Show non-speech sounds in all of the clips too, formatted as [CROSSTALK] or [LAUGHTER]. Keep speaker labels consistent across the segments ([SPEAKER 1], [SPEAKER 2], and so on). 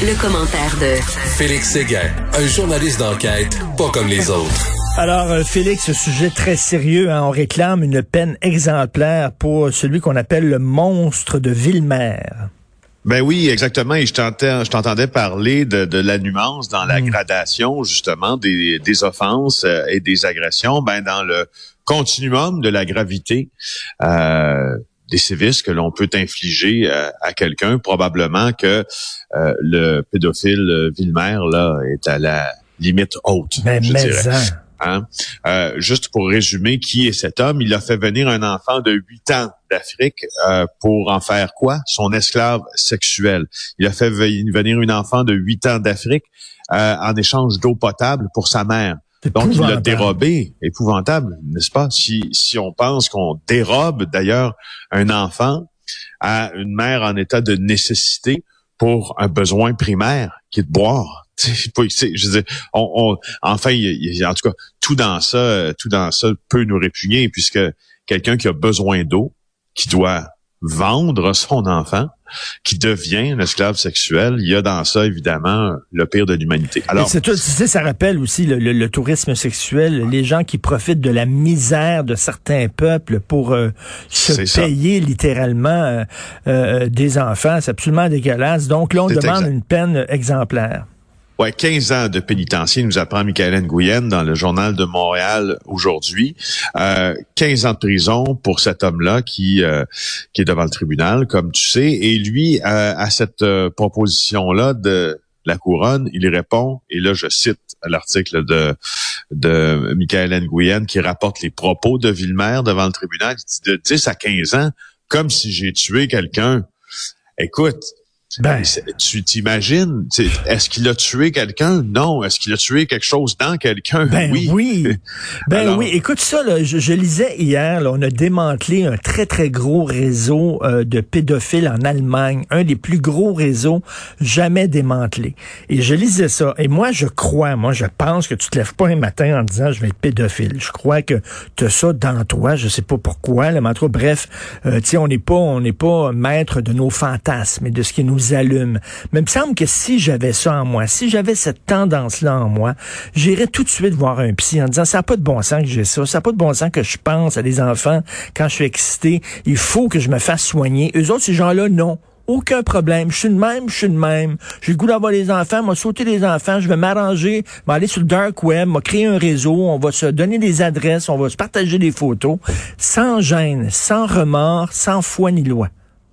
[SPEAKER 1] Le commentaire de
[SPEAKER 2] Félix Séguin, un journaliste d'enquête pas comme les autres.
[SPEAKER 3] Alors, euh, Félix, ce sujet très sérieux, hein, on réclame une peine exemplaire pour celui qu'on appelle le monstre de Villemer.
[SPEAKER 4] Ben oui, exactement. Et je t'entendais parler de, la nuance dans la mm. gradation, justement, des, offenses euh, et des agressions. Ben dans le continuum de la gravité. Euh, des sévices que l'on peut infliger euh, à quelqu'un, probablement que euh, le pédophile euh, Villemer là est à la limite haute.
[SPEAKER 3] Ben, je dirais.
[SPEAKER 4] Hein? juste pour résumer, qui est cet homme? Il a fait venir un enfant de 8 ans d'Afrique pour en faire quoi? Son esclave sexuel. Il a fait venir une enfant de 8 ans d'Afrique en échange d'eau potable pour sa mère. Donc, il l'a dérobé. Épouvantable, n'est-ce pas? Si, si on pense qu'on dérobe d'ailleurs un enfant à une mère en état de nécessité pour un besoin primaire qui est de boire. [LAUGHS] Je veux dire, on, enfin, en tout cas, tout dans ça, tout dans ça peut nous répugner puisque quelqu'un qui a besoin d'eau, qui doit vendre son enfant, qui devient un esclave sexuel, il y a dans ça évidemment le pire de l'humanité.
[SPEAKER 3] Alors, c'est tu sais, ça rappelle aussi le, tourisme sexuel, les gens qui profitent de la misère de certains peuples pour euh, se payer littéralement euh, euh, des enfants, c'est absolument dégueulasse. Donc là, on demande une peine exemplaire.
[SPEAKER 4] Ouais, 15 ans de pénitencier, nous apprend Michael Nguyen dans le journal de Montréal aujourd'hui. Euh, 15 ans de prison pour cet homme-là qui euh, qui est devant le tribunal, comme tu sais. Et lui, euh, à cette euh, proposition-là de la couronne, il répond, et là je cite l'article de de Michael Nguyen qui rapporte les propos de Villemer devant le tribunal, il dit de 10 à 15 ans, comme si j'ai tué quelqu'un. Écoute, ben, tu t'imagines, est-ce qu'il a tué quelqu'un? Non. Est-ce qu'il a tué quelque chose dans quelqu'un?
[SPEAKER 3] Ben oui. oui. [LAUGHS] Ben oui. Écoute ça, là, je, lisais hier, là, on a démantelé un très, très gros réseau euh, de pédophiles en Allemagne, un des plus gros réseaux jamais démantelés. Et je lisais ça. Et moi, je crois, moi, je pense que tu te lèves pas un matin en disant je vais être pédophile. Je crois que tu as ça dans toi. Je sais pas pourquoi, là, mais en bref, euh, tu sais, on n'est pas, on n'est pas maître de nos fantasmes et de ce qui nous Mais il me semble que si j'avais ça en moi, si j'avais cette tendance-là en moi, j'irais tout de suite voir un psy en disant, ça n'a pas de bon sens que j'ai ça, ça n'a pas de bon sens que je pense à des enfants quand je suis excité, il faut que je me fasse soigner. Eux autres, ces gens-là, non aucun problème. Je suis de même, je suis de même. J'ai le goût d'avoir des enfants, m'a sauter des enfants, je vais m'arranger, vais aller sur le dark web, m'a créer un réseau, on va se donner des adresses, on va se partager des photos, sans gêne, sans remords, sans foi ni loi.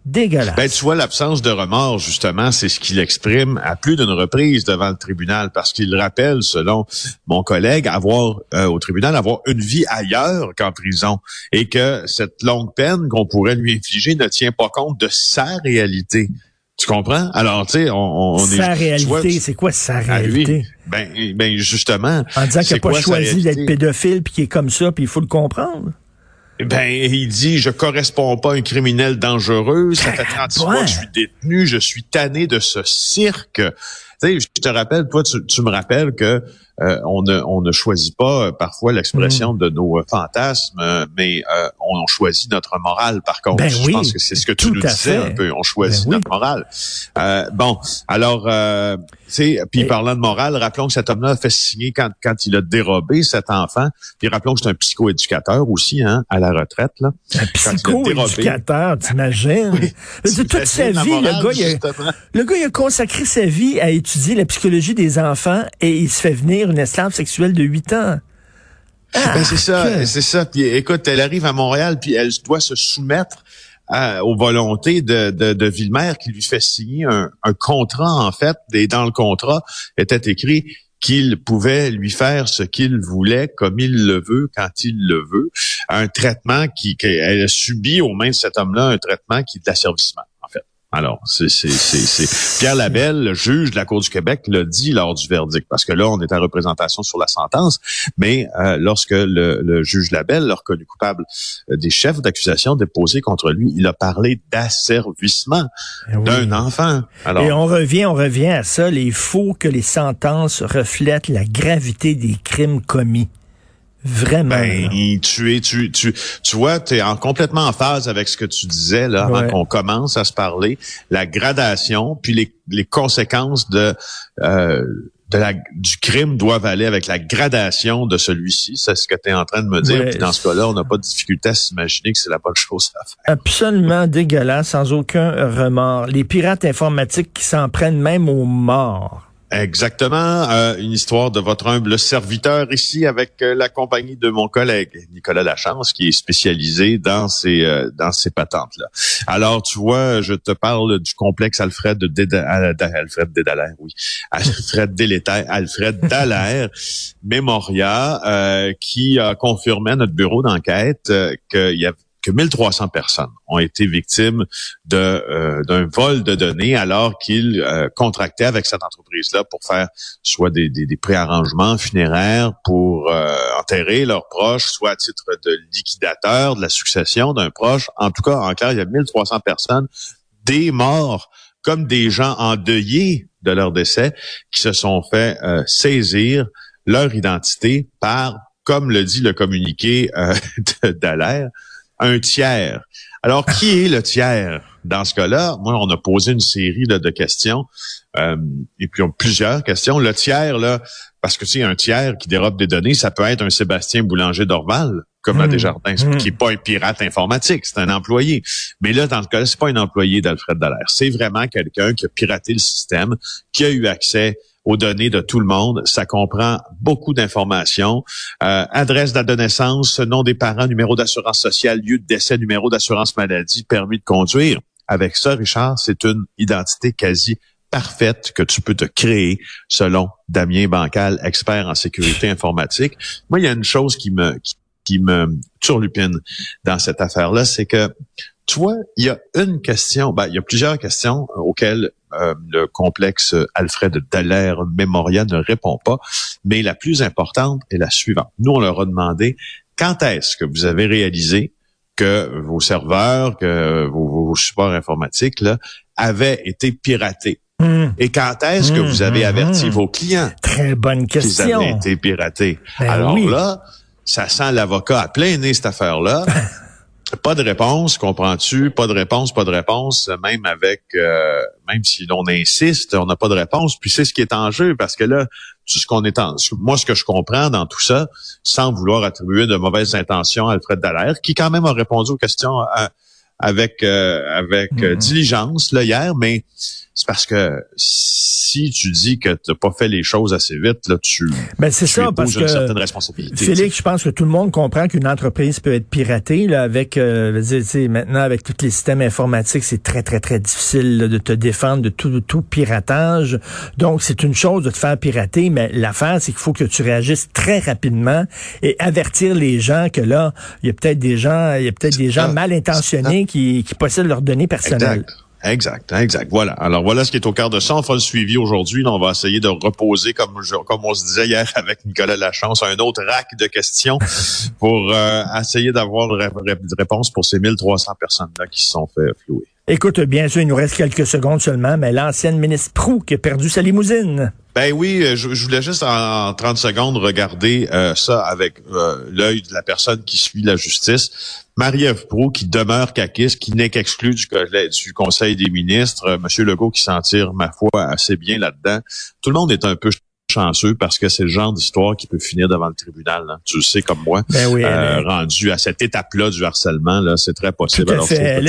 [SPEAKER 3] Dégueulasse.
[SPEAKER 4] Ben, tu vois, l'absence de remords, justement, c'est ce qu'il exprime à plus d'une reprise devant le tribunal, parce qu'il rappelle, selon mon collègue, avoir euh, au tribunal, avoir une vie ailleurs qu'en prison, et que cette longue peine qu'on pourrait lui infliger ne tient pas compte de sa réalité. Tu comprends? Alors, tu sais, on, on
[SPEAKER 3] sa réalité, c'est quoi sa réalité?
[SPEAKER 4] ben, ben, justement.
[SPEAKER 3] En disant qu'il n'a pas choisi d'être pédophile, puis qu'il est comme ça, puis il faut le comprendre.
[SPEAKER 4] Ben, il dit, je corresponds pas à un criminel dangereux. Ça fait 36 mois que je suis détenu. Je suis tanné de ce cirque. Tu sais, je te rappelle, toi, tu me rappelles que euh, on, ne, on ne choisit pas euh, parfois l'expression mm. de nos euh, fantasmes, mais on choisit notre morale par contre.
[SPEAKER 3] Ben
[SPEAKER 4] je pense que c'est ce que tu nous disais un peu. On choisit ben notre morale. bon, alors, euh, puis parlant de morale, rappelons que cet homme-là a fait signer quand, quand il a dérobé cet enfant. Puis rappelons que c'est un psychoéducateur aussi, hein, à la retraite. Là.
[SPEAKER 3] Un psychoéducateur, t'imagines? Toute sa vie, le gars, il a, le gars, il a consacré sa vie à étudier la psychologie des enfants et il se fait venir une esclave sexuelle de 8 ans.
[SPEAKER 4] ben c'est ça, c'est ça. Puis écoute, elle arrive à Montréal, puis elle doit se soumettre aux volontés de, de, de Villemer qui lui fait signer un, contrat, en fait, et dans le contrat était écrit qu'il pouvait lui faire ce qu'il voulait, comme il le veut, quand il le veut. Un traitement qui, qu'elle a subi aux mains de cet homme-là, un traitement qui est de l'asservissement. Alors, c'est Pierre Labelle, le juge de la Cour du Québec, l'a dit lors du verdict, parce que là, on est en représentation sur la sentence, mais euh, lorsque le, juge Labelle l'a reconnu coupable euh, des chefs d'accusation déposés contre lui, il a parlé d'asservissement eh d'un enfant.
[SPEAKER 3] Alors, Et on revient, on revient à ça. Il faut que les sentences reflètent la gravité des crimes commis. Vraiment.
[SPEAKER 4] Ben, tu es, tu, tu, tu vois, tu es en, complètement en phase avec ce que tu disais là, avant qu'on commence à se parler. La gradation, puis les, les conséquences de, euh, de la, du crime doivent aller avec la gradation de celui-ci. C'est ce que tu es en train de me dire. Puis dans ce cas-là, on n'a pas de difficulté à s'imaginer que c'est la bonne chose à faire.
[SPEAKER 3] Absolument dégueulasse, sans aucun remords. Les pirates informatiques qui s'en prennent même aux morts.
[SPEAKER 4] Exactement. Euh, une histoire de votre humble serviteur ici avec euh, la compagnie de mon collègue Nicolas Lachance qui est spécialisé dans ces euh, dans ces patentes là. Alors tu vois, je te parle du complexe Alfred de Alfred oui. Alfred Délétère, Alfred Dallaire Memoria qui a confirmé à notre bureau d'enquête qu'il y avait que 1300 personnes ont été victimes euh, d'un vol de données alors qu'ils euh, contractaient avec cette entreprise-là pour faire soit des, des, des préarrangements funéraires pour euh, enterrer leurs proches, soit à titre de liquidateur de la succession d'un proche. En tout cas, en clair, il y a 1300 personnes, des morts comme des gens endeuillés de leur décès qui se sont fait saisir leur identité par, comme le dit le communiqué [LAUGHS] d'Alaire, un tiers. Alors, qui est le tiers dans ce cas-là? Moi, on a posé une série de questions, euh, et puis on plusieurs questions. Le tiers, là, parce que tu sais, un tiers qui dérobe des données, ça peut être un Sébastien Boulanger d'Orval, comme à mmh. Desjardins, mmh. qui est pas un pirate informatique, c'est un employé. Mais là, dans le cas, c'est pas un employé d'Alfred Dallaire. C'est vraiment quelqu'un qui a piraté le système, qui a eu accès aux données de tout le monde. Ça comprend beaucoup d'informations. Euh, adresse de nom des parents, numéro d'assurance sociale, lieu de décès, numéro d'assurance maladie, permis de conduire. Avec ça, Richard, c'est une identité quasi parfaite que tu peux te créer selon Damien Bancal, expert en sécurité informatique. Moi, il y a une chose qui me qui, me turlupine dans cette affaire-là, c'est que tu vois, il y a une question, ben, il y a plusieurs questions auxquelles euh, le complexe Alfred Dallaire Memoria ne répond pas, mais la plus importante est la suivante. Nous, on leur a demandé quand est-ce que vous avez réalisé que vos serveurs, que vos, supports informatiques là, avaient été piratés? Hmm. Et quand est-ce que vous avez hmm, averti hmm, vos clients
[SPEAKER 3] Très bonne question.
[SPEAKER 4] qu'ils avaient été piratés? Ben Alors là, ça sent l'avocat à plein nez cette affaire-là. [LAUGHS] Pas de réponse, comprends-tu? Pas de réponse, pas de réponse, même avec, euh, même si l'on insiste, on n'a pas de réponse. Puis c'est ce qui est en jeu, parce que là, ce qu'on est en, moi, ce que je comprends dans tout ça, sans vouloir attribuer de mauvaises intentions à Alfred Dallaire, qui quand même a répondu aux questions euh, avec euh, avec mm-hmm. diligence là hier, mais c'est parce que si tu dis que tu n'as pas fait les choses assez vite, là, tu,
[SPEAKER 3] ben c'est ça, parce une que,
[SPEAKER 4] certaine responsabilité.
[SPEAKER 3] Félix, je pense que tout le monde comprend qu'une entreprise peut être piratée. Là, avec euh, dire, maintenant, avec tous les systèmes informatiques, c'est très, très, très difficile de te défendre de tout, tout piratage. Donc, c'est une chose de te faire pirater, mais l'affaire, c'est qu'il faut que tu réagisses très rapidement et avertir les gens que là, il y a peut-être des gens, il y a peut-être des gens mal intentionnés qui, qui possèdent leurs données personnelles.
[SPEAKER 4] Exact, exact. Voilà. Alors voilà ce qui est au cœur de ça. On le suivi aujourd'hui. On va essayer de reposer, comme comme on se disait hier [LAUGHS] avec Nicolas Lachance, un autre rack de questions pour euh, essayer d'avoir une réponse pour ces 1300 personnes-là qui se sont fait flouer.
[SPEAKER 3] Écoute, bien sûr, il nous reste quelques secondes seulement, mais l'ancienne ministre Prou qui a perdu sa limousine.
[SPEAKER 4] Ben oui, euh, je, voulais juste en, 30 secondes regarder euh, ça avec l'œil de la personne qui suit la justice. Marie-Ève Pro qui demeure caquiste, qui n'est qu'exclu du, du, Conseil des ministres, euh, Monsieur Legault qui s'en tire, ma foi, assez bien là-dedans. Tout le monde est un peu chanceux parce que c'est le genre d'histoire qui peut finir devant le tribunal. Hein. Tu le sais comme moi.
[SPEAKER 3] Ben oui,
[SPEAKER 4] euh, rendu à cette étape-là du harcèlement, là, c'est très possible.
[SPEAKER 3] Tout à fait.